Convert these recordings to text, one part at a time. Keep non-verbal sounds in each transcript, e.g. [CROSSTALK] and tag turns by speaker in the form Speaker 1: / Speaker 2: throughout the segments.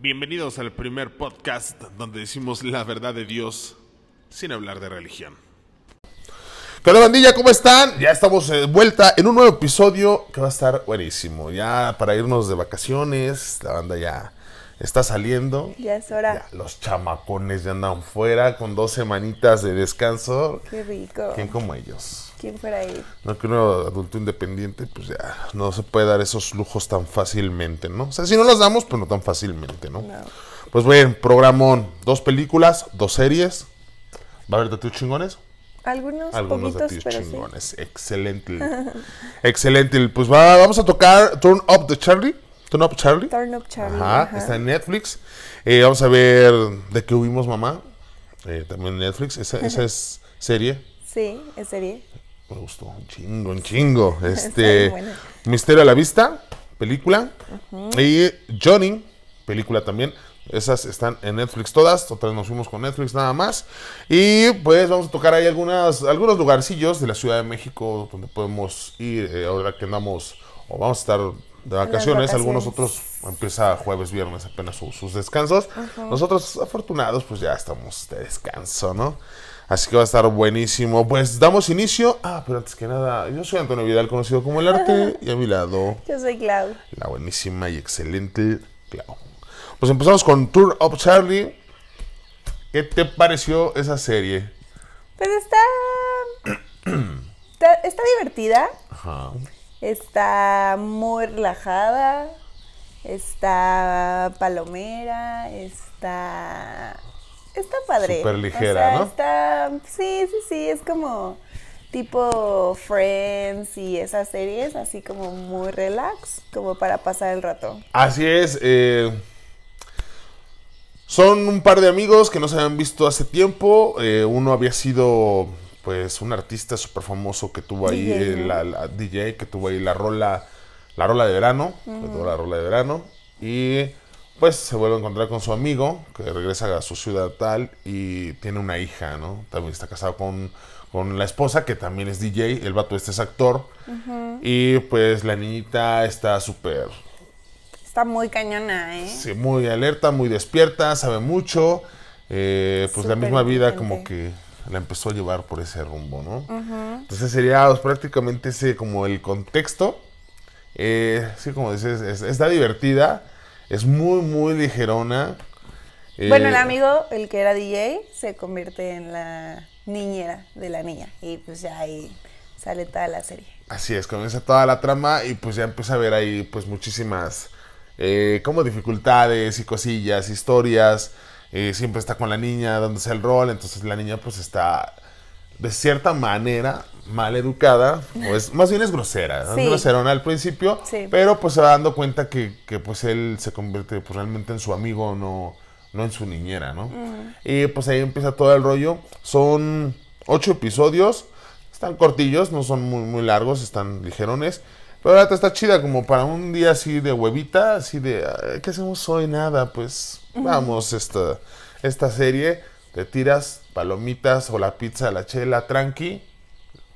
Speaker 1: Bienvenidos al primer podcast donde decimos la verdad de Dios sin hablar de religión. ¿Qué onda, bandilla? ¿Cómo están? Ya estamos de vuelta en un nuevo episodio que va a estar buenísimo. Ya para irnos de vacaciones, la banda ya está saliendo.
Speaker 2: Ya es hora.
Speaker 1: Ya, los chamacones ya andan fuera con dos semanitas de descanso.
Speaker 2: Qué rico.
Speaker 1: ¿Quién como ellos?
Speaker 2: ¿Quién fuera ahí?
Speaker 1: No que uno adulto independiente, pues ya no se puede dar esos lujos tan fácilmente, ¿no? O sea, si no los damos, pues no tan fácilmente, ¿no?
Speaker 2: No.
Speaker 1: Pues bueno, programón, dos películas, dos series. ¿Va a haber de tus chingones?
Speaker 2: Algunos,
Speaker 1: Algunos de
Speaker 2: poquitos,
Speaker 1: tus
Speaker 2: pero sí.
Speaker 1: chingones. Excelente. Excelente. Pues va, vamos a tocar Turn Up the Charlie. Turn Up Charlie.
Speaker 2: Turn Up Charlie.
Speaker 1: Ajá,
Speaker 2: ajá.
Speaker 1: está en Netflix. Eh, vamos a ver de qué hubimos mamá. Eh, también en Netflix. Esa, esa es serie.
Speaker 2: Sí, es serie.
Speaker 1: Me gustó un chingo, un chingo. [LAUGHS] Este. Misterio a la vista, película. Y Johnny, película también. Esas están en Netflix todas. Otras nos fuimos con Netflix nada más. Y pues vamos a tocar ahí algunas, algunos lugarcillos de la Ciudad de México donde podemos ir eh, ahora que andamos o vamos a estar de vacaciones. Algunos otros empieza jueves, viernes apenas su- sus descansos. Nosotros afortunados pues ya estamos de descanso, ¿no? Así que va a estar buenísimo. Pues damos inicio. Ah, pero antes que nada, yo soy Antonio Vidal, conocido como El Arte, [LAUGHS] y a mi lado,
Speaker 2: Yo soy Clau.
Speaker 1: la buenísima y excelente Clau. Pues empezamos con Tour of Charlie. ¿Qué te pareció esa serie?
Speaker 2: Pues está, [CLEARS THROAT] está. está divertida.
Speaker 1: Ajá.
Speaker 2: Está muy relajada. Está palomera. Está. Está padre.
Speaker 1: Súper ligera,
Speaker 2: O sea,
Speaker 1: ¿no?
Speaker 2: Está. Sí, sí, sí. Es como tipo Friends y esas series, así como muy relax, como para pasar el rato.
Speaker 1: Así es. eh, son un par de amigos que no se habían visto hace tiempo. eh, uno había sido, pues, un artista súper famoso que tuvo ahí,
Speaker 2: DJ,
Speaker 1: eh,
Speaker 2: ¿no?
Speaker 1: la, la DJ, que tuvo ahí la rola, la rola de verano. que tuvo la rola de verano. Y pues se vuelve a encontrar con su amigo, que regresa a su ciudad tal y tiene una hija, ¿no? También está casado con, con la esposa, que también es DJ. El vato este es actor. Y pues la niñita está súper
Speaker 2: Está muy cañona, ¿eh?
Speaker 1: Sí, muy alerta, muy despierta, sabe mucho. eh, pues la misma vida como que la empezó a llevar por ese rumbo, ¿no? Entonces sería pues, prácticamente ese como el contexto. Eh, sí, como dices, es- está divertida, es muy, muy ligerona. eh,
Speaker 2: Bueno, el amigo, el que era DJ, se convierte en la niñera de la niña. Y pues ya ahí sale toda la serie.
Speaker 1: Así es, comienza toda la trama y pues ya empieza a ver ahí pues muchísimas eh, como dificultades y cosillas, historias. eh, siempre está con la niña dándose el rol, entonces la niña pues está de cierta manera mal educada, o es, más bien es grosera, es groserona al principio,
Speaker 2: Sí.
Speaker 1: pero pues se va dando cuenta que, que, pues él se convierte pues realmente en su amigo, no, no en su niñera, ¿no? Y pues ahí empieza todo el rollo. Son ocho episodios, están cortillos, no son muy, muy largos, están ligerones. Pero la está chida, como para un día así de huevita, así de, "Ay, ¿qué hacemos hoy? Nada, pues vamos esta, esta serie, te tiras palomitas o la pizza, la chela, tranqui.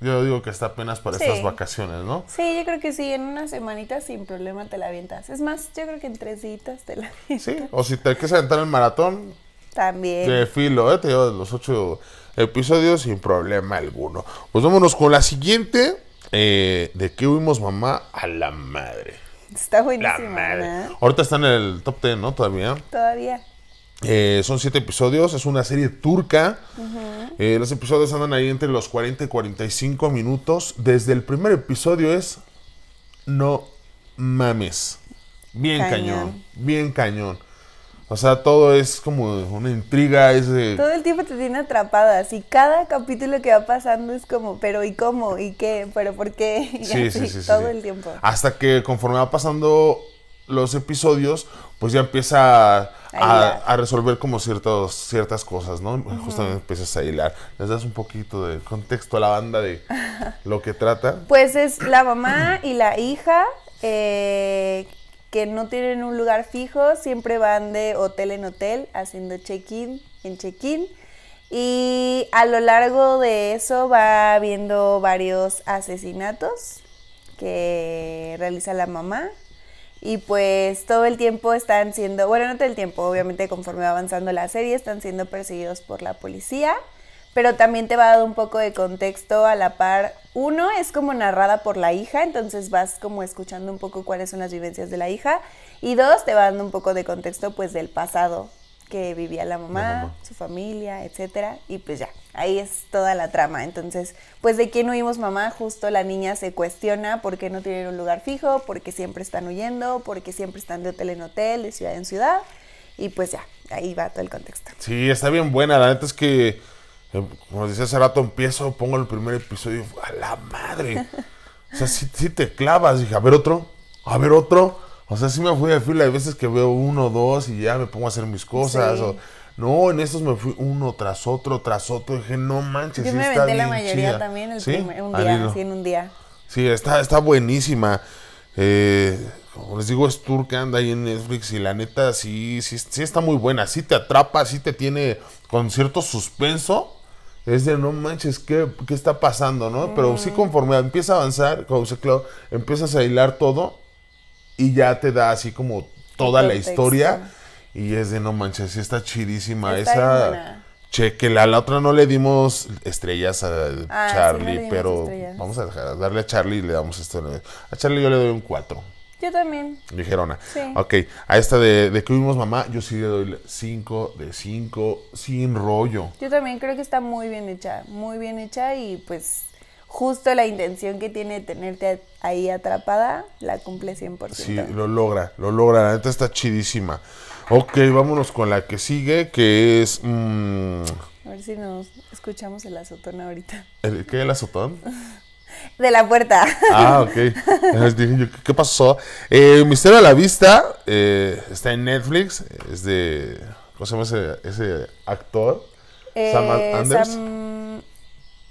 Speaker 1: Yo digo que está apenas para
Speaker 2: Sí.
Speaker 1: estas vacaciones, ¿no?
Speaker 2: Sí, yo creo que sí, en una semanita sin problema te la avientas. Es más, yo creo que en tres días te la avientas.
Speaker 1: Sí, o si te quieres aventar el maratón,
Speaker 2: También.
Speaker 1: de filo, ¿eh? Te llevas los ocho episodios sin problema alguno. Pues vámonos con la siguiente. eh, ¿De qué huimos mamá? A la madre.
Speaker 2: Está
Speaker 1: La
Speaker 2: buenísima,
Speaker 1: madre.
Speaker 2: ¿no?
Speaker 1: Ahorita está en el top 10, ¿no? Todavía.
Speaker 2: Todavía.
Speaker 1: Eh, son siete episodios, es una serie turca. Eh, los episodios andan ahí entre los 40 y 45 minutos. Desde el primer episodio es no mames. Bien cañón,
Speaker 2: Cañón.
Speaker 1: bien cañón. O sea, todo es como una intriga, es de...
Speaker 2: Todo el tiempo te tiene atrapada, así cada capítulo que va pasando es como, pero ¿y cómo? ¿Y qué? ¿Pero por qué? [LAUGHS] Y
Speaker 1: Sí,
Speaker 2: así,
Speaker 1: sí, sí,
Speaker 2: todo el tiempo.
Speaker 1: Hasta que conforme va pasando los episodios, pues ya empieza a, resolver como ciertos, ciertas cosas, ¿no? Justamente empiezas a hilar. Les das un poquito de contexto a la banda de [LAUGHS] lo que trata.
Speaker 2: Pues es la mamá y la hija eh, que no tienen un lugar fijo, siempre van de hotel en hotel haciendo check-in en check-in. Y a lo largo de eso va habiendo varios asesinatos que realiza la mamá. Y pues todo el tiempo están siendo, bueno, no todo el tiempo, obviamente conforme va avanzando la serie, están siendo perseguidos por la policía, pero también te va a dar un poco de contexto a la par. Uno es como narrada por la hija, entonces vas como escuchando un poco cuáles son las vivencias de la hija. Y dos, te va dando un poco de contexto pues del pasado que vivía la mamá,
Speaker 1: La mamá.
Speaker 2: su familia, etcétera, y pues ya, ahí es toda la trama. Entonces, pues de quién huimos mamá, justo la niña se cuestiona por qué no tienen un lugar fijo, porque siempre están huyendo, porque siempre están de hotel en hotel, de ciudad en ciudad, y pues ya, ahí va todo el contexto.
Speaker 1: Sí, está bien buena. La neta es que, eh, como decía hace rato, empiezo, pongo el primer episodio, a la madre. O sea, sí, sí te clavas. Dije, a ver otro, a ver otro. O sea, sí me fui de fila. Hay veces que veo uno, dos y ya me pongo a hacer mis cosas.
Speaker 2: Sí.
Speaker 1: O, no, en estos me fui uno tras otro, tras otro. Dije, no manches,
Speaker 2: Yo
Speaker 1: sí
Speaker 2: me
Speaker 1: está
Speaker 2: aventé la
Speaker 1: bien
Speaker 2: mayoría
Speaker 1: chida.
Speaker 2: también el
Speaker 1: ¿Sí?
Speaker 2: primer- un día, así en un día.
Speaker 1: Sí, está, está buenísima. Eh, como les digo, es tour que anda ahí en Netflix y la neta sí, sí, sí está muy buena. Sí te atrapa, sí te tiene con cierto suspenso. Es de no manches, ¿qué, qué está pasando, no? Pero sí conforme empieza a avanzar, como dice Clau, empiezas a hilar todo y ya te da así como toda la historia. Y es de no manches, sí está chidísima.
Speaker 2: Está
Speaker 1: Esa,
Speaker 2: buena.
Speaker 1: chequela. La otra no le dimos estrellas a
Speaker 2: Ah, sí, no
Speaker 1: Charlie, pero
Speaker 2: estrellas.
Speaker 1: vamos a dejar, darle a Charlie y le damos esto. A Charlie yo le doy un 4.
Speaker 2: Yo también.
Speaker 1: Ligerona.
Speaker 2: Sí.
Speaker 1: Ok, a esta de, de que vimos mamá, yo sí le doy 5 de 5 sin rollo.
Speaker 2: Yo también creo que está muy bien hecha, muy bien hecha y pues justo la intención que tiene de tenerte ahí atrapada la cumple 100%.
Speaker 1: Sí, lo logra, lo logra. La neta está chidísima. Ok, vámonos con la que sigue, que es... mm,
Speaker 2: A ver si nos escuchamos el azotón ahorita.
Speaker 1: ¿el, ¿Qué? ¿El azotón? [LAUGHS]
Speaker 2: De la puerta.
Speaker 1: Ah, ok. ¿qué- ¿qué pasó? Eh, Misterio a la Vista eh, está en Netflix. Es de. ¿Cómo se llama ese, ese actor? Sam
Speaker 2: Eh,
Speaker 1: Anders.
Speaker 2: Sam-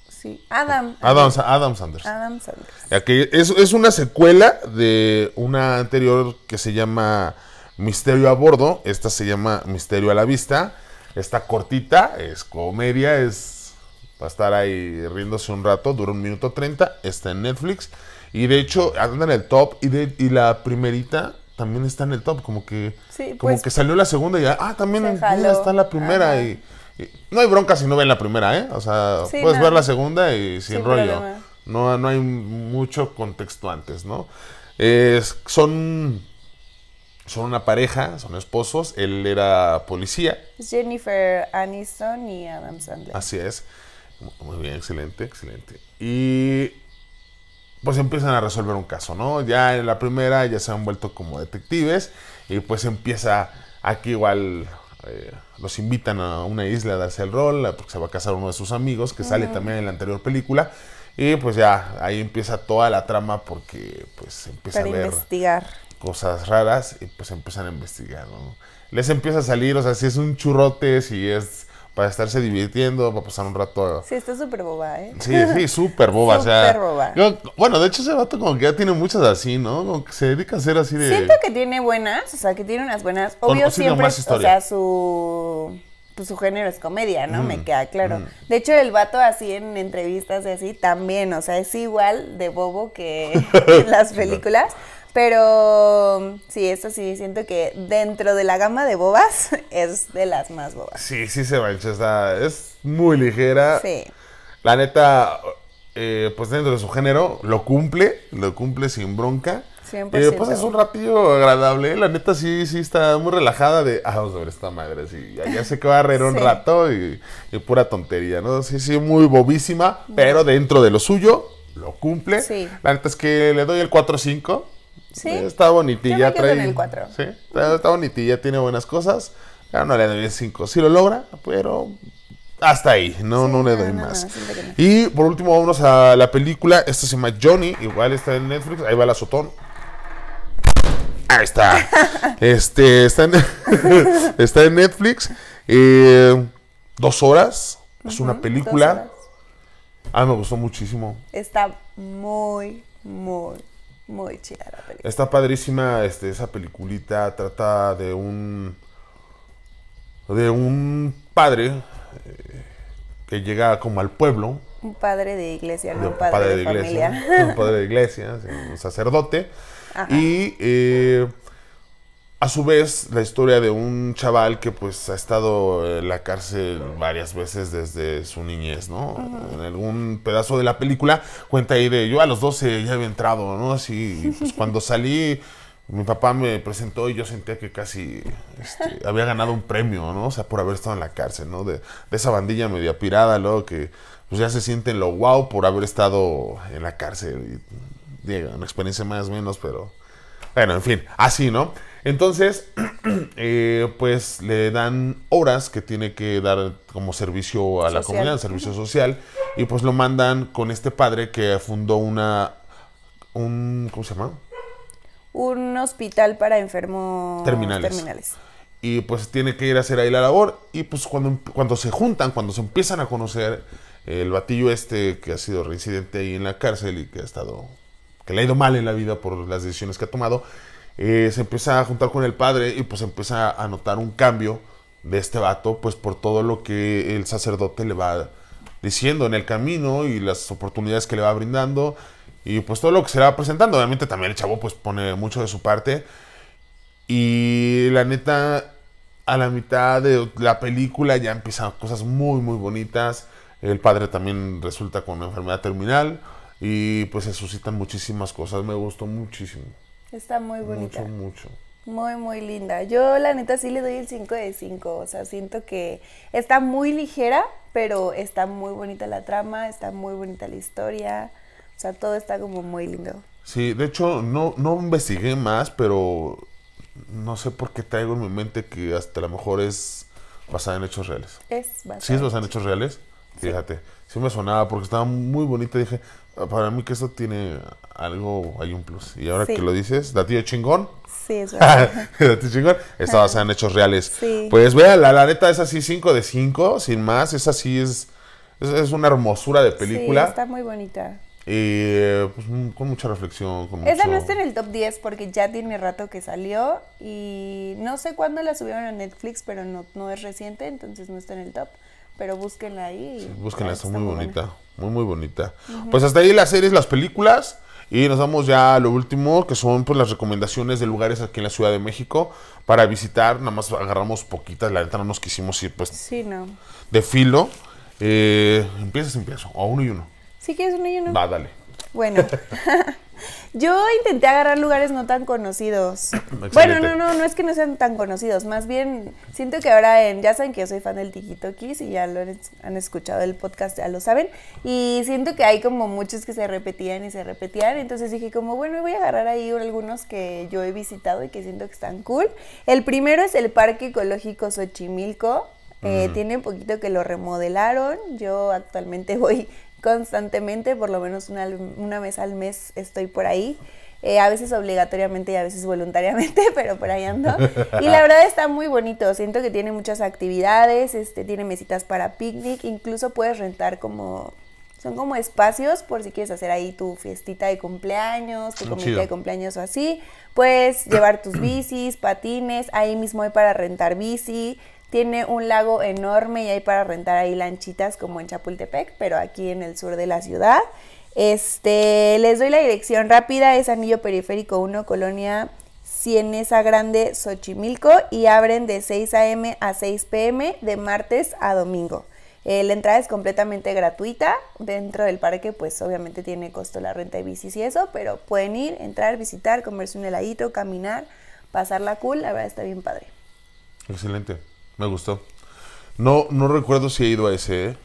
Speaker 2: Sí, Adam.
Speaker 1: Adam, Adam Sanders.
Speaker 2: Adam Sanders.
Speaker 1: Es, es una secuela de una anterior que se llama Misterio a Bordo. Esta se llama Misterio a la Vista. Está cortita, es comedia, es para estar ahí riéndose un rato. Dura un minuto 30. Está en Netflix. Y de hecho, anda en el top. Y, de, y la primerita también está en el top. Como que,
Speaker 2: Sí,
Speaker 1: como
Speaker 2: pues,
Speaker 1: que salió la segunda y ya, ah, también mira, está la primera. Y, y no hay bronca si no ven la primera, ¿eh? O sea,
Speaker 2: Sí,
Speaker 1: puedes
Speaker 2: no.
Speaker 1: ver la segunda y sin,
Speaker 2: Sin
Speaker 1: rollo.
Speaker 2: problema.
Speaker 1: No, no hay mucho contexto antes, ¿no? Es- son, son una pareja, son esposos. Él era policía,
Speaker 2: es Jennifer Aniston y Adam Sandler.
Speaker 1: así es. Muy bien, excelente, excelente. Y pues empiezan a resolver un caso, ¿no? Ya en la primera ya se han vuelto como detectives y pues empieza aquí igual eh, los invitan a una isla a darse el rol porque se va a casar uno de sus amigos que sale también en la anterior película y pues ya ahí empieza toda la trama porque pues empieza
Speaker 2: para
Speaker 1: a ver
Speaker 2: investigar.
Speaker 1: Cosas raras y pues empiezan a investigar, ¿no? Les empieza a salir, o sea, si es un churrote, si es para estarse divirtiendo, para pasar un rato.
Speaker 2: Sí, está súper boba, ¿eh?
Speaker 1: Sí, sí, [LAUGHS] súper boba, o sea.
Speaker 2: Boba.
Speaker 1: yo- bueno, de hecho ese vato como que ya tiene muchas así, ¿no? Como que se dedica a hacer así de...
Speaker 2: Siento que tiene buenas, o sea, que tiene unas buenas.
Speaker 1: Con-
Speaker 2: Obvio
Speaker 1: sí,
Speaker 2: siempre, o sea, su pues su género es comedia, ¿no?
Speaker 1: Mm,
Speaker 2: Me queda claro. De hecho, el vato así en entrevistas y así también, o sea, es igual de bobo que [LAUGHS] en las películas. Pero sí, esto sí, siento que dentro de la gama de bobas [LAUGHS] es de las más bobas.
Speaker 1: Sí, sí se mancha, está, es muy ligera.
Speaker 2: Sí.
Speaker 1: La neta, eh, pues dentro de su género, lo cumple, lo cumple sin bronca.
Speaker 2: 100%.
Speaker 1: Eh, pues es un ratillo agradable. La neta sí, sí está muy relajada de, ah, vamos a ver esta madre, sí, ya, ya sé que va a reír un
Speaker 2: Sí.
Speaker 1: rato y, y pura tontería, ¿no? Sí, sí, muy bobísima, pero dentro de lo suyo, lo cumple.
Speaker 2: Sí.
Speaker 1: La neta es que le doy el 4-5.
Speaker 2: Sí.
Speaker 1: Eh, Está bonitilla,
Speaker 2: Yo
Speaker 1: trae.
Speaker 2: en el cuatro.
Speaker 1: Sí, está, está bonitilla, tiene buenas cosas. Ya no le doy el 5. Sí lo logra, pero hasta ahí, no,
Speaker 2: Sí,
Speaker 1: no le doy
Speaker 2: no,
Speaker 1: más.
Speaker 2: no, no.
Speaker 1: Y por último, vámonos a la película. Esta se llama Johnny, igual está en Netflix. Ahí va el azotón. Ahí está. [LAUGHS] Este, está en, [LAUGHS] está en Netflix. Eh, dos horas. Es una película. Ah, me gustó muchísimo.
Speaker 2: Está muy, muy, muy chida la película.
Speaker 1: Está padrísima este, esa peliculita. Trata de un. de un padre eh, que llega como al pueblo.
Speaker 2: Un padre de iglesia, no [LAUGHS]
Speaker 1: un
Speaker 2: padre, de,
Speaker 1: iglesia.
Speaker 2: familia.
Speaker 1: Un padre de iglesia, un sacerdote.
Speaker 2: Ajá.
Speaker 1: Y eh, a su vez, la historia de un chaval que pues ha estado en la cárcel varias veces desde su niñez, ¿no? En algún pedazo de la película cuenta ahí de yo a los 12 ya había entrado, ¿no? Así, pues cuando [LAUGHS] salí, mi papá me presentó y yo sentía que casi este, había ganado un premio, ¿no? O sea, por haber estado en la cárcel, ¿no? De, de esa bandilla media pirada, luego que pues ya se sienten lo wow por haber estado en la cárcel. Y, una experiencia más o menos, pero... Bueno, en fin, así, ¿no? Entonces, [CLEARS THROAT] eh, pues le dan horas que tiene que dar como servicio a la comunidad, servicio social, y pues lo mandan con este padre que fundó una, un, ¿cómo se llama?
Speaker 2: Un hospital para enfermos
Speaker 1: Terminales.
Speaker 2: terminales.
Speaker 1: Y pues tiene que ir a hacer ahí la labor, y pues cuando, cuando se juntan, cuando se empiezan a conocer, el batillo este que ha sido reincidente ahí en la cárcel y que ha estado, que le ha ido mal en la vida por las decisiones que ha tomado, eh, se empieza a juntar con el padre y pues empieza a notar un cambio de este vato, pues por todo lo que el sacerdote le va diciendo en el camino y las oportunidades que le va brindando y pues todo lo que se le va presentando. Obviamente también el chavo pues pone mucho de su parte y la neta a la mitad de la película ya empiezan cosas muy muy bonitas. El padre también resulta con una enfermedad terminal y pues se suscitan muchísimas cosas. Me gustó muchísimo.
Speaker 2: Está muy bonita.
Speaker 1: Mucho, mucho.
Speaker 2: Muy, muy linda. Yo la neta sí le doy el 5 de 5. O sea, siento que está muy ligera, pero está muy bonita la trama, está muy bonita la historia. O sea, todo está como muy lindo.
Speaker 1: Sí, de hecho no, no investigué más, pero no sé por qué traigo en mi mente que hasta a lo mejor es basada en hechos reales.
Speaker 2: Es bastante.
Speaker 1: ¿Sí es basada en hechos reales? Fíjate, sí me sonaba porque estaba muy bonita. Dije, "Ah, para mí que esto tiene algo, hay un plus. Y ahora
Speaker 2: Sí.
Speaker 1: que lo dices, Datillo chingón.
Speaker 2: Sí, es [LAUGHS] verdad.
Speaker 1: Datillo chingón. Está basada en hechos reales.
Speaker 2: Sí.
Speaker 1: Pues vea, la, la neta es así 5 de 5, sin más. Es así, es, es, es una hermosura de película.
Speaker 2: Sí, está muy bonita.
Speaker 1: Y pues, mm, con mucha reflexión. Con
Speaker 2: Esa
Speaker 1: mucho-
Speaker 2: no está en el top 10 porque ya tiene rato que salió y no sé cuándo la subieron a Netflix, pero no, no es reciente, entonces no está en el top. Pero búsquenla ahí. y
Speaker 1: Búsquenla, está, muy bonita. Muy, muy bonita. Pues hasta ahí las series, las películas. Y nos vamos ya a lo último, que son pues las recomendaciones de lugares aquí en la Ciudad de México para visitar. Nada más agarramos poquitas, la neta no nos quisimos ir pues
Speaker 2: Sí, no.
Speaker 1: de filo. Eh, empiezas, empiezo. O uno y uno.
Speaker 2: ¿Sí quieres uno y uno?
Speaker 1: Va, dale.
Speaker 2: Bueno, [LAUGHS] yo intenté agarrar lugares no tan conocidos. [CLEARS THROAT] Bueno, no, no, no es que no sean tan conocidos, más bien siento que ahora en, ya saben que yo soy fan del TikTokis y ya lo han, han escuchado el podcast, ya lo saben, y siento que hay como muchos que se repetían y se repetían, entonces dije como, bueno, voy a agarrar ahí algunos que yo he visitado y que siento que están cool. El primero es el Parque Ecológico Xochimilco, eh, tiene un poquito que lo remodelaron, yo actualmente [LAUGHS] voy constantemente, por lo menos una, una vez al mes estoy por ahí. Eh, a veces obligatoriamente y a veces voluntariamente, [LAUGHS] pero por ahí ando. Y la verdad está muy bonito. Siento que tiene muchas actividades, este, tiene mesitas para picnic, incluso puedes rentar como son como espacios por si quieres hacer ahí tu fiestita de cumpleaños, tu
Speaker 1: Ah,
Speaker 2: comida de cumpleaños o así. Puedes llevar tus bicis, patines, ahí mismo hay para rentar bici. Tiene un lago enorme y hay para rentar ahí lanchitas como en Chapultepec, pero aquí en el sur de la ciudad. Este, les doy la dirección rápida, es Anillo Periférico 1, Colonia Cienesa Grande, Xochimilco, y abren de 6 a.m. a 6 p.m. de martes a domingo. Eh, la entrada es completamente gratuita. Dentro del parque, pues obviamente tiene costo la renta de bicis y eso, pero pueden ir, entrar, visitar, comerse un heladito, caminar, pasarla cool. La verdad está bien padre.
Speaker 1: Excelente. Me gustó. No, no recuerdo si he ido a ese, ¿eh?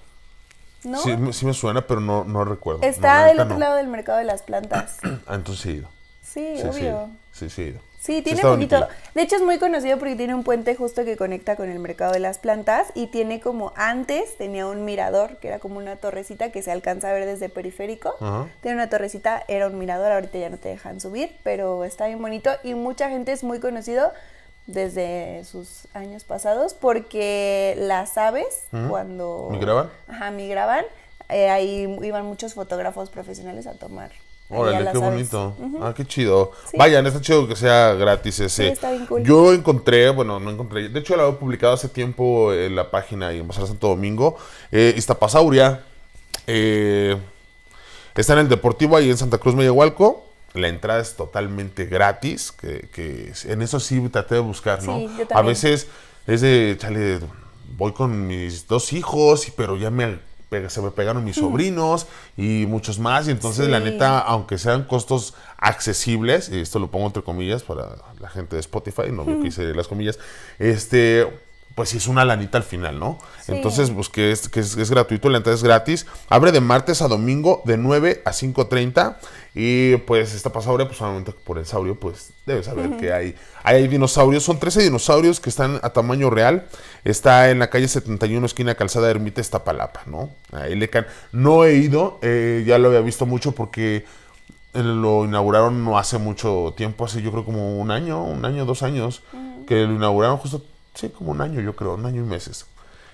Speaker 2: ¿No?
Speaker 1: Sí, me- sí me suena, pero no, no recuerdo.
Speaker 2: Está del otro
Speaker 1: no.
Speaker 2: lado del mercado de las plantas. [CLEARS THROAT]
Speaker 1: Ah, entonces sí he ido.
Speaker 2: Sí,
Speaker 1: Sí,
Speaker 2: obvio.
Speaker 1: Sí, sí he ido.
Speaker 2: Sí, tiene poquito.
Speaker 1: bonito.
Speaker 2: De hecho, es muy conocido porque tiene un puente justo que conecta con el mercado de las plantas y tiene como antes tenía un mirador que era como una torrecita que se alcanza a ver desde periférico. Tiene una torrecita, era un mirador, ahorita ya no te dejan subir, pero está bien bonito y mucha gente es muy conocido desde sus años pasados porque las aves cuando
Speaker 1: ¿Migraban?
Speaker 2: Ajá, migraban. eh, ahí iban muchos fotógrafos profesionales a tomar.
Speaker 1: Órale, qué
Speaker 2: aves.
Speaker 1: bonito.
Speaker 2: Ujú.
Speaker 1: Ah, qué chido.
Speaker 2: Sí.
Speaker 1: Vayan, está chido que sea gratis ese.
Speaker 2: Sí, está bien cool.
Speaker 1: Yo encontré, bueno, no encontré. De hecho, lo había publicado hace tiempo en la página y en Bazar Santo Domingo. Eh, Iztapasauria. eh, está en el Deportivo ahí en Santa Cruz, Mediahualco. La entrada es totalmente gratis, que, que en eso sí traté de buscar, ¿no?
Speaker 2: Sí, yo
Speaker 1: A veces es de, chale, voy con mis dos hijos, pero ya me se me pegaron mis [LAUGHS] sobrinos y muchos más, y entonces la neta, aunque sean costos accesibles, y esto lo pongo entre comillas para la gente de Spotify, no me [LAUGHS] quise las comillas, este, pues sí es una lanita al final, ¿no?
Speaker 2: Sí.
Speaker 1: Entonces, pues que, es, que es, es gratuito, la entrada es gratis, abre de martes a domingo de 9 a 5.30 y pues esta pasable, pues solamente por el saurio, pues debes saber que hay, hay dinosaurios, son 13 dinosaurios que están a tamaño real, está en la calle 71, esquina Calzada Ermita, Iztapalapa, ¿no? Ahí le can... No he ido, eh, ya lo había visto mucho porque eh, lo inauguraron no hace mucho tiempo, hace yo creo como un año, un año, dos años, que lo inauguraron justo, sí, como un año yo creo, un año y meses.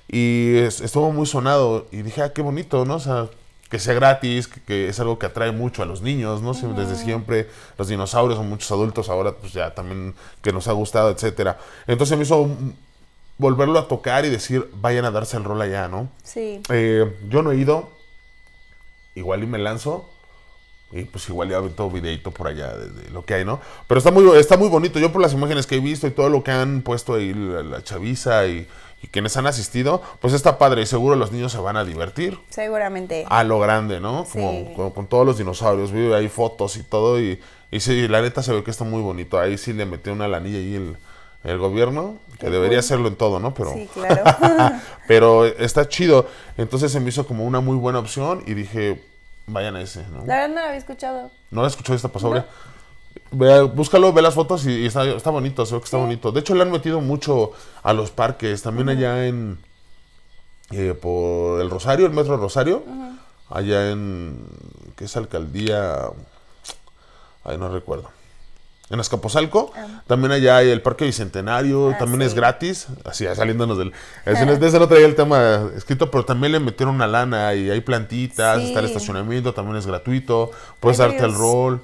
Speaker 1: Y es- estuvo muy sonado y dije, ah, qué bonito, ¿no? O sea, que sea gratis, que, que es algo que atrae mucho a los niños, ¿no? Desde siempre, los dinosaurios o muchos adultos ahora, pues ya también que nos ha gustado, etcétera. Entonces me hizo volverlo a tocar y decir, vayan a darse el rol allá, ¿no?
Speaker 2: Sí.
Speaker 1: Eh, yo no he ido. Igual y me lanzo. Y pues igual ya avento videito por allá de, de lo que hay, ¿no? Pero está muy, está muy bonito. Yo por las imágenes que he visto y todo lo que han puesto ahí, la, la chaviza y, y quienes han asistido, pues está padre. Y seguro los niños se van a divertir.
Speaker 2: Seguramente.
Speaker 1: A lo grande, ¿no?
Speaker 2: Sí.
Speaker 1: Como, con todos los dinosaurios. Vi ahí fotos y todo. Y, y sí, la neta se ve que está muy bonito. Ahí sí le metió una lanilla ahí el, el gobierno. Que debería hacerlo en todo, ¿no? Pero...
Speaker 2: Sí, [LAUGHS] claro.
Speaker 1: Pero está chido. Entonces se me hizo como una muy buena opción y dije, vayan a ese, ¿no?
Speaker 2: La verdad no la había escuchado.
Speaker 1: ¿No la escuchó esta pasable? Ve, búscalo, ve las fotos y, y está, está bonito, se ve que está bonito. De hecho, le han metido mucho a los parques. También allá en... eh, por el Rosario, el Metro Rosario. Allá en... ¿Qué es alcaldía? Ay, no recuerdo. En Azcapotzalco, también allá hay el Parque Bicentenario,
Speaker 2: Ah,
Speaker 1: también es gratis, así saliéndonos del... No- de ese no traía el tema escrito, pero también le metieron una lana y hay plantitas,
Speaker 2: Sí.
Speaker 1: está el estacionamiento, también es gratuito, puedes
Speaker 2: Hay
Speaker 1: darte el rol.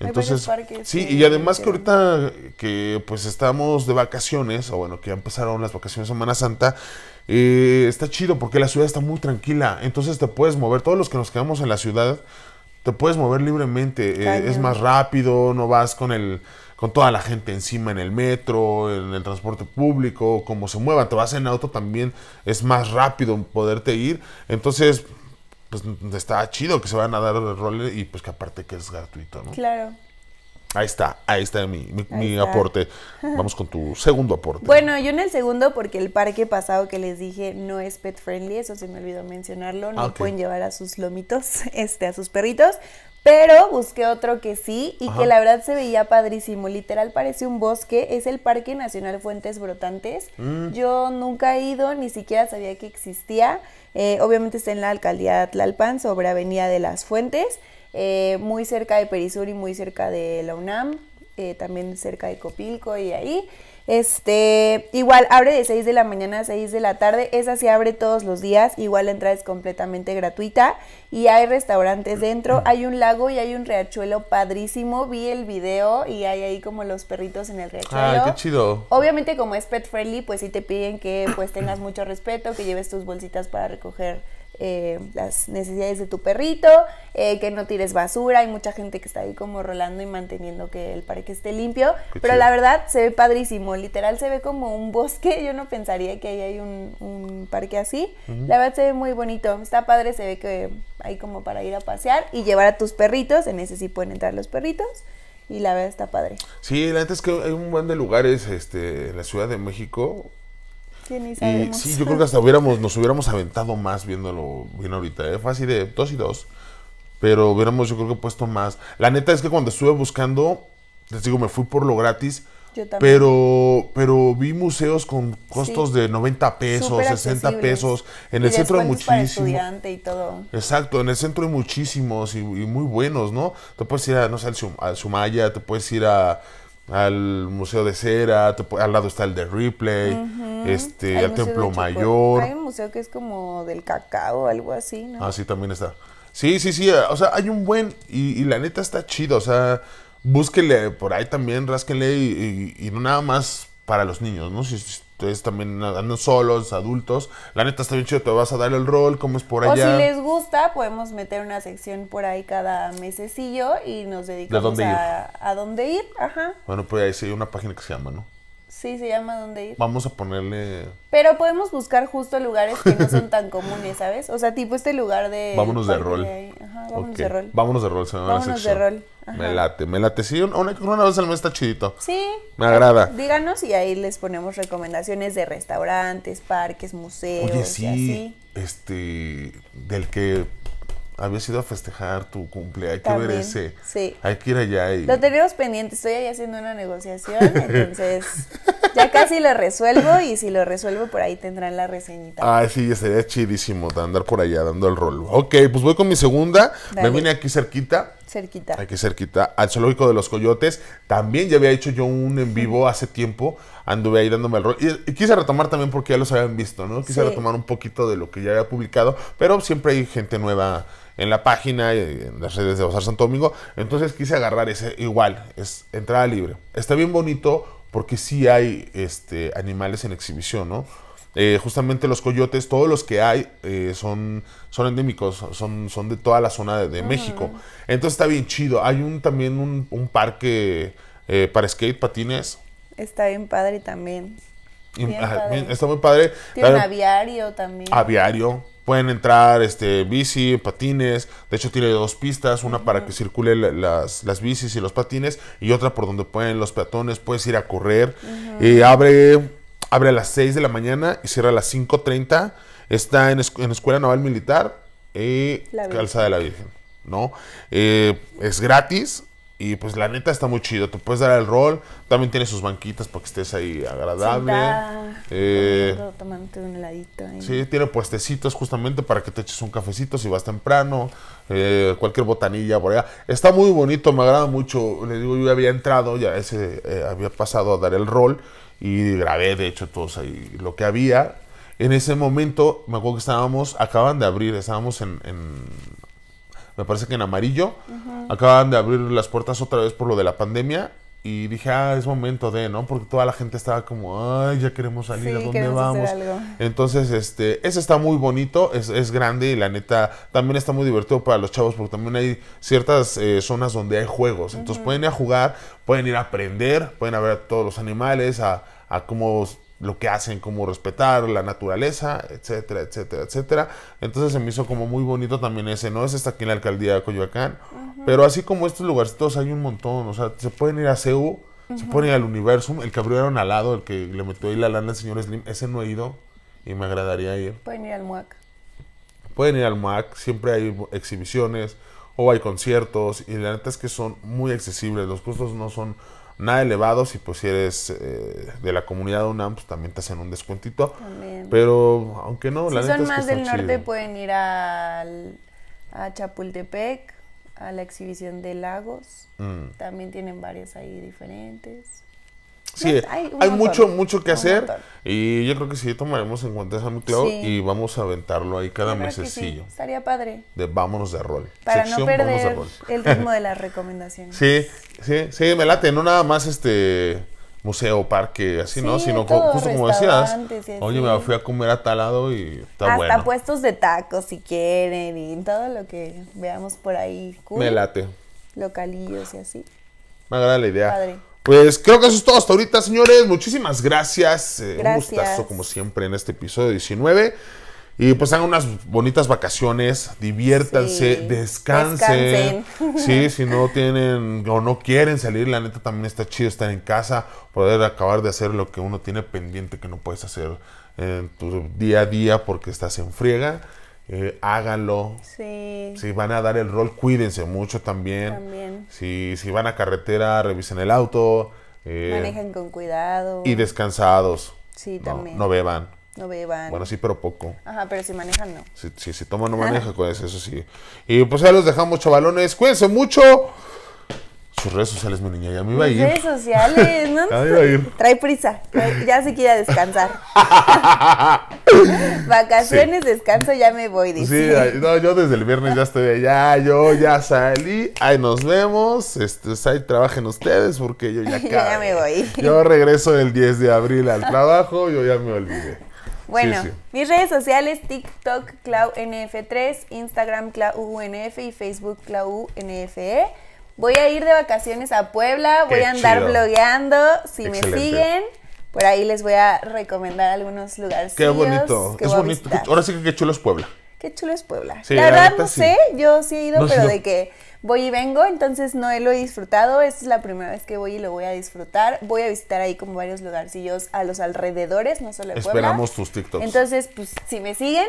Speaker 1: Entonces,
Speaker 2: parques
Speaker 1: sí, y además que ahorita que pues estamos de vacaciones, o bueno, que ya empezaron las vacaciones de Semana Santa, eh, está chido porque la ciudad está muy tranquila, entonces te puedes mover, todos los que nos quedamos en la ciudad, te puedes mover libremente, eh, es más rápido, no vas con el con toda la gente encima en el metro, en el transporte público, como se mueva, te vas en auto también es más rápido poderte ir, entonces pues está chido que se van a dar el rol y pues que aparte que es gratuito, ¿no?
Speaker 2: Claro.
Speaker 1: Ahí está, ahí está mi, mi-
Speaker 2: Ahí
Speaker 1: mi
Speaker 2: está.
Speaker 1: aporte. Vamos con tu [LAUGHS] segundo aporte.
Speaker 2: Bueno, yo en el segundo, porque el parque pasado que les dije no es pet friendly, eso se me olvidó mencionarlo, no
Speaker 1: Ah,
Speaker 2: pueden llevar a sus lomitos, [LAUGHS] este, a sus perritos, pero busqué otro que sí y
Speaker 1: Ajá.
Speaker 2: que la verdad se veía padrísimo, literal parece un bosque, es el Parque Nacional Fuentes Brotantes.
Speaker 1: Mm.
Speaker 2: Yo nunca he ido, ni siquiera sabía que existía, Eh, obviamente está en la alcaldía de Tlalpan, sobre Avenida de las Fuentes, eh, muy cerca de Perisur y muy cerca de la UNAM, eh, también cerca de Copilco y ahí. Este, igual abre de 6 de la mañana a 6 de la tarde, esa sí abre todos los días, igual la entrada es completamente gratuita y hay restaurantes dentro, hay un lago y hay un riachuelo padrísimo, vi el video y hay ahí como los perritos en el riachuelo.
Speaker 1: Ay, qué chido.
Speaker 2: Obviamente como es pet friendly, pues sí te piden que pues tengas mucho respeto, que lleves tus bolsitas para recoger eh, las necesidades de tu perrito, eh, que no tires basura, hay mucha gente que está ahí como rolando y manteniendo que el parque esté limpio,
Speaker 1: Qué
Speaker 2: pero
Speaker 1: chido.
Speaker 2: la verdad se ve padrísimo, literal se ve como un bosque, [LAUGHS] yo no pensaría que ahí hay un, un parque así, la verdad se ve muy bonito, está padre, se ve que hay como para ir a pasear y llevar a tus perritos, en ese sí pueden entrar los perritos y la verdad está padre.
Speaker 1: Sí, la neta es que hay un buen de lugares este, en la Ciudad de México.
Speaker 2: Sí, ni
Speaker 1: Y
Speaker 2: sabemos.
Speaker 1: sí, yo creo que hasta hubiéramos, nos hubiéramos aventado más viéndolo bien ahorita. ¿eh? Fue así de dos y dos. Pero hubiéramos, yo creo que puesto más. La neta es que cuando estuve buscando, les digo, me fui por lo gratis.
Speaker 2: Yo también.
Speaker 1: Pero, pero vi museos con costos
Speaker 2: Sí.
Speaker 1: de 90 pesos,
Speaker 2: Súper
Speaker 1: 60
Speaker 2: accesibles.
Speaker 1: pesos. En
Speaker 2: Y
Speaker 1: el centro hay
Speaker 2: descuentos para
Speaker 1: muchísimo.
Speaker 2: estudiante y todo.
Speaker 1: Exacto, en el centro hay muchísimos y, y muy buenos, ¿no? Te puedes ir a, no sé, al, Sum- al Sumaya, te puedes ir a, al Museo de Cera, te al lado está el de Ripley, este, al Templo Mayor.
Speaker 2: Hay un museo que es como del cacao algo así, ¿no?
Speaker 1: Ah, sí, también está. Sí, sí, sí, o sea, hay un buen, y, y la neta está chido, o sea, búsquenle por ahí también, rásquenle y, y- y no nada más para los niños, ¿no? Si, si ustedes también andan solos, adultos, la neta está bien chido, te vas a dar el rol, cómo es por
Speaker 2: O
Speaker 1: allá.
Speaker 2: si les gusta, podemos meter una sección por ahí cada mesecillo y nos dedicamos
Speaker 1: dónde
Speaker 2: a, a dónde ir. Ajá.
Speaker 1: Bueno, pues ahí sí hay una página que se llama, ¿no?
Speaker 2: Sí, se llama dónde ir.
Speaker 1: Vamos a ponerle...
Speaker 2: Pero podemos buscar justo lugares que no son tan comunes, ¿sabes? O sea, tipo este lugar de...
Speaker 1: Vámonos de rol.
Speaker 2: Ajá, vámonos de rol.
Speaker 1: Vámonos de rol, se llama la
Speaker 2: Vámonos de rol, ajá.
Speaker 1: Me late, me late. Sí, una, una vez al mes está chidito.
Speaker 2: Sí.
Speaker 1: Me agrada.
Speaker 2: Díganos y ahí les ponemos recomendaciones de restaurantes, parques, museos.
Speaker 1: Oye,
Speaker 2: y
Speaker 1: sí,
Speaker 2: así.
Speaker 1: este, del que habías ido a festejar tu cumpleaños, hay que ver ese.
Speaker 2: sí.
Speaker 1: Hay que ir allá y...
Speaker 2: Lo tenemos pendiente, estoy ahí haciendo una negociación, entonces [LAUGHS] ya casi lo resuelvo y si lo resuelvo por ahí tendrán la reseñita.
Speaker 1: Ay, sí, estaría chidísimo de andar por allá dando el rol. Ok, pues voy con mi segunda.
Speaker 2: Dale.
Speaker 1: Me vine aquí cerquita.
Speaker 2: Cerquita.
Speaker 1: Aquí cerquita, al zoológico de los coyotes. También ya había hecho yo un en vivo hace tiempo. Anduve ahí dándome el rol. Y, y quise retomar también porque ya los habían visto, ¿no? Quise
Speaker 2: Sí.
Speaker 1: retomar un poquito de lo que ya había publicado. Pero siempre hay gente nueva en la página y en las redes de Bazar Santo Domingo. Entonces quise agarrar ese. Igual, es entrada libre. Está bien bonito porque sí hay este, animales en exhibición, ¿no? Eh, justamente los coyotes, todos los que hay eh, son, son endémicos, son, son de toda la zona de, de México. Entonces está bien chido. Hay un también un, un parque eh, para skate, patines.
Speaker 2: Está bien padre también.
Speaker 1: Y-
Speaker 2: Bien
Speaker 1: ajá,
Speaker 2: padre.
Speaker 1: bien, está muy padre.
Speaker 2: Tiene un aviario también.
Speaker 1: aviario. Pueden entrar este, bici, patines. De hecho, tiene dos pistas: una para que circule la- las, las bicis y los patines, y otra por donde pueden los peatones. Puedes ir a correr. Y abre, abre a las 6 de la mañana y cierra a las 5:30. Está en, en Escuela Naval Militar y. Calzada de la Virgen. ¿no? Eh, es gratis. Y pues la neta está muy chido. Te puedes dar el rol. También tiene sus banquitas para que estés ahí agradable.
Speaker 2: Sentada,
Speaker 1: Eh,
Speaker 2: comiendo, tomándote un heladito ahí.
Speaker 1: Sí, tiene puestecitos justamente para que te eches un cafecito si vas temprano, eh, cualquier botanilla por allá. Está muy bonito, me agrada mucho. Le digo, yo ya había entrado, ya ese eh, había pasado a dar el rol y grabé, de hecho, todos ahí lo que había. En ese momento, me acuerdo que estábamos, acaban de abrir, estábamos en, en- me parece que en amarillo, acaban de abrir las puertas otra vez por lo de la pandemia. Y dije, ah, es momento de, ¿no? Porque toda la gente estaba como, ay, ya queremos salir,
Speaker 2: Sí,
Speaker 1: ¿a dónde vamos? Entonces, este, ese está muy bonito, es, es grande y la neta también está muy divertido para los chavos porque también hay ciertas eh, zonas donde hay juegos. Entonces pueden ir a jugar, pueden ir a aprender, pueden a ver a todos los animales, a, a cómo lo que hacen, cómo respetar la naturaleza, etcétera, etcétera, etcétera. Entonces se me hizo como muy bonito también ese, ¿no? Ese está aquí en la alcaldía de Coyoacán. Pero así como estos lugarcitos hay un montón, o sea, se pueden ir a CEU, se pueden ir al Universum, el que abrieron al lado, el que le metió ahí la lana al señor Slim, ese no he ido y me agradaría ir.
Speaker 2: Pueden ir al MUAC.
Speaker 1: Pueden ir al MAC, siempre hay exhibiciones o hay conciertos y la neta es que son muy accesibles, los costos no son nada elevados y pues si eres eh, de la comunidad de UNAM pues también te hacen un descuentito,
Speaker 2: También.
Speaker 1: pero aunque no, la
Speaker 2: si
Speaker 1: neta
Speaker 2: son
Speaker 1: es que
Speaker 2: más del norte,
Speaker 1: chido.
Speaker 2: pueden ir al, a Chapultepec, a la exhibición de lagos.
Speaker 1: Mm.
Speaker 2: También tienen varias ahí diferentes.
Speaker 1: Sí,
Speaker 2: Hay
Speaker 1: mucho, mucho que hacer y yo creo que sí tomaremos en cuenta esa
Speaker 2: Sí.
Speaker 1: y vamos a aventarlo ahí cada
Speaker 2: que sí,
Speaker 1: mesecillo
Speaker 2: Estaría padre.
Speaker 1: de vámonos de rol.
Speaker 2: Para
Speaker 1: Sección
Speaker 2: no perder el ritmo de las recomendaciones.
Speaker 1: Sí, sí, sí, me late, no nada más este museo, parque, así, ¿no? Sino co- justo como decías, oye, me fui a comer a tal lado y está
Speaker 2: Hasta
Speaker 1: bueno.
Speaker 2: puestos de tacos si quieren y todo lo que veamos por ahí. Cool.
Speaker 1: Me late,
Speaker 2: Localillos y así.
Speaker 1: me agrada la idea.
Speaker 2: Padre.
Speaker 1: Pues creo que eso es todo hasta ahorita, señores. Muchísimas gracias. eh,
Speaker 2: Gracias.
Speaker 1: Un gustazo, como siempre, en este episodio 19. Y pues hagan unas bonitas vacaciones, diviértanse,
Speaker 2: Sí,
Speaker 1: descansen.
Speaker 2: descansen.
Speaker 1: Sí, [LAUGHS] si no tienen o no quieren salir, la neta también está chido estar en casa, poder acabar de hacer lo que uno tiene pendiente que no puedes hacer en tu día a día porque estás en friega. Eh, háganlo.
Speaker 2: Sí.
Speaker 1: Si van a dar el rol, cuídense mucho también.
Speaker 2: También.
Speaker 1: Si, si van a carretera, revisen el auto. eh,
Speaker 2: Manejen con cuidado.
Speaker 1: y descansados.
Speaker 2: Sí,
Speaker 1: No,
Speaker 2: también.
Speaker 1: no beban.
Speaker 2: No beban.
Speaker 1: Bueno, sí, pero poco.
Speaker 2: Ajá, pero si manejan, no.
Speaker 1: Si, si, si toman, no maneja, [LAUGHS] pues eso sí. Y pues ya los dejamos, chavalones. Cuídense mucho. Sus redes sociales, mi niña, ya me iba a ir.
Speaker 2: redes sociales, [LAUGHS] ¿no?
Speaker 1: Ya me iba a ir.
Speaker 2: Trae prisa, ya se quiere descansar. [LAUGHS] Vacaciones, descanso, ya me voy,
Speaker 1: Sí,
Speaker 2: dice.
Speaker 1: ay, no, yo desde el viernes ya estoy allá, yo ya salí, ahí nos vemos, este, ahí trabajen ustedes porque yo ya
Speaker 2: Yo [LAUGHS] ya me voy.
Speaker 1: Yo regreso el 10 de abril al trabajo, yo ya me olvidé.
Speaker 2: Bueno,
Speaker 1: Sí, sí.
Speaker 2: mis redes sociales, TikTok, ClauNF3, Instagram, ClauUNF y Facebook, ClauUNFE. Voy a ir de vacaciones a Puebla, voy a andar
Speaker 1: chido.
Speaker 2: blogueando. Si
Speaker 1: Excelente.
Speaker 2: me siguen, por ahí les voy a recomendar algunos lugares.
Speaker 1: Qué bonito,
Speaker 2: que
Speaker 1: es bonito. Ahora sí que qué chulo es Puebla.
Speaker 2: Qué chulo es Puebla.
Speaker 1: Sí,
Speaker 2: la
Speaker 1: la
Speaker 2: verdad
Speaker 1: neta
Speaker 2: no
Speaker 1: sí.
Speaker 2: sé, yo sí he ido,
Speaker 1: No, sí,
Speaker 2: pero
Speaker 1: no.
Speaker 2: de que voy y vengo, entonces no lo he disfrutado. Esta es la primera vez que voy y lo voy a disfrutar. Voy a visitar ahí como varios lugarcillos a los alrededores, no solo Puebla.
Speaker 1: Esperamos tus TikToks.
Speaker 2: Entonces, pues si me siguen,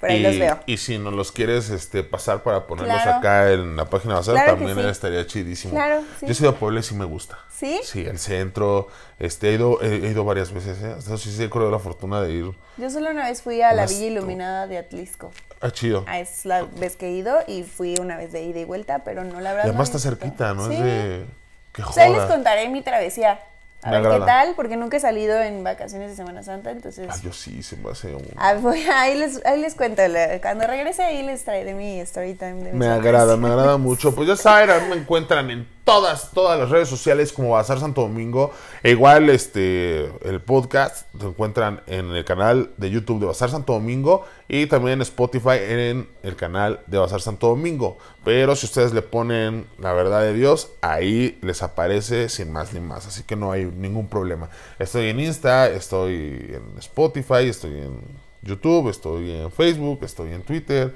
Speaker 2: por ahí
Speaker 1: y,
Speaker 2: los veo.
Speaker 1: y si nos los quieres este, pasar para ponerlos
Speaker 2: Claro.
Speaker 1: acá en la página de WhatsApp,
Speaker 2: Claro que
Speaker 1: también
Speaker 2: sí.
Speaker 1: estaría chidísimo.
Speaker 2: Claro, sí.
Speaker 1: Yo he ido a Puebla y sí me gusta.
Speaker 2: ¿Sí?
Speaker 1: Sí, el centro, este, he ido, he, he ido varias veces, ¿eh? Hasta sí, sí, he corrido la fortuna de ir.
Speaker 2: Yo solo una vez fui a la Villa. Iluminada de Atlisco.
Speaker 1: Ah, chido.
Speaker 2: Ah, es la vez que he ido y fui una vez de ida y vuelta, pero no la verdad.
Speaker 1: Y además
Speaker 2: no
Speaker 1: está cerquita, ¿no?
Speaker 2: Sí.
Speaker 1: Es de... Qué
Speaker 2: Pues ahí les
Speaker 1: joda.
Speaker 2: contaré mi travesía. A ver qué tal, porque nunca he salido en vacaciones de Semana Santa, entonces.
Speaker 1: Ah, yo sí, se me hace un...
Speaker 2: Ah, voy- [LAUGHS] ahí, les, ahí les cuento. Cuando regrese ahí les traeré mi story time de mis
Speaker 1: Me
Speaker 2: vacaciones.
Speaker 1: agrada, me agrada mucho. Pues ya saben, me encuentran en todas, todas las redes sociales como Bazar Santo Domingo. E igual, este, el podcast se encuentran en el canal de YouTube de Bazar Santo Domingo y también en Spotify en el canal de Bazar Santo Domingo. Pero si ustedes le ponen la verdad de Dios, ahí les aparece sin más ni más. Así que no hay ningún problema. Estoy en Insta, estoy en Spotify, estoy en YouTube, estoy en Facebook, estoy en Twitter.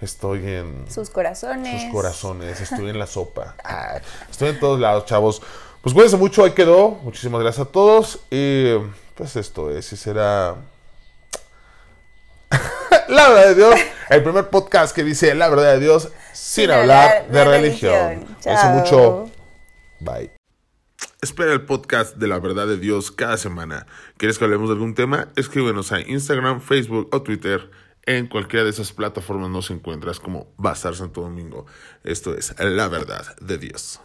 Speaker 1: Estoy en
Speaker 2: Sus corazones.
Speaker 1: sus corazones, estoy en la sopa. [LAUGHS] Ah, estoy en todos lados, chavos. Pues cuídense mucho, ahí quedó. Muchísimas gracias a todos. Y pues esto es, y será. [LAUGHS] la verdad de Dios, el primer podcast que dice la verdad de Dios sin, hablar, de, religión. Cuídense
Speaker 2: Chao.
Speaker 1: mucho. Bye. Espera el podcast de la verdad de Dios cada semana. ¿Quieres que hablemos de algún tema? Escríbenos a Instagram, Facebook o Twitter. En cualquiera de esas plataformas nos encuentras como Bazar Santo Domingo. Esto es la verdad de Dios.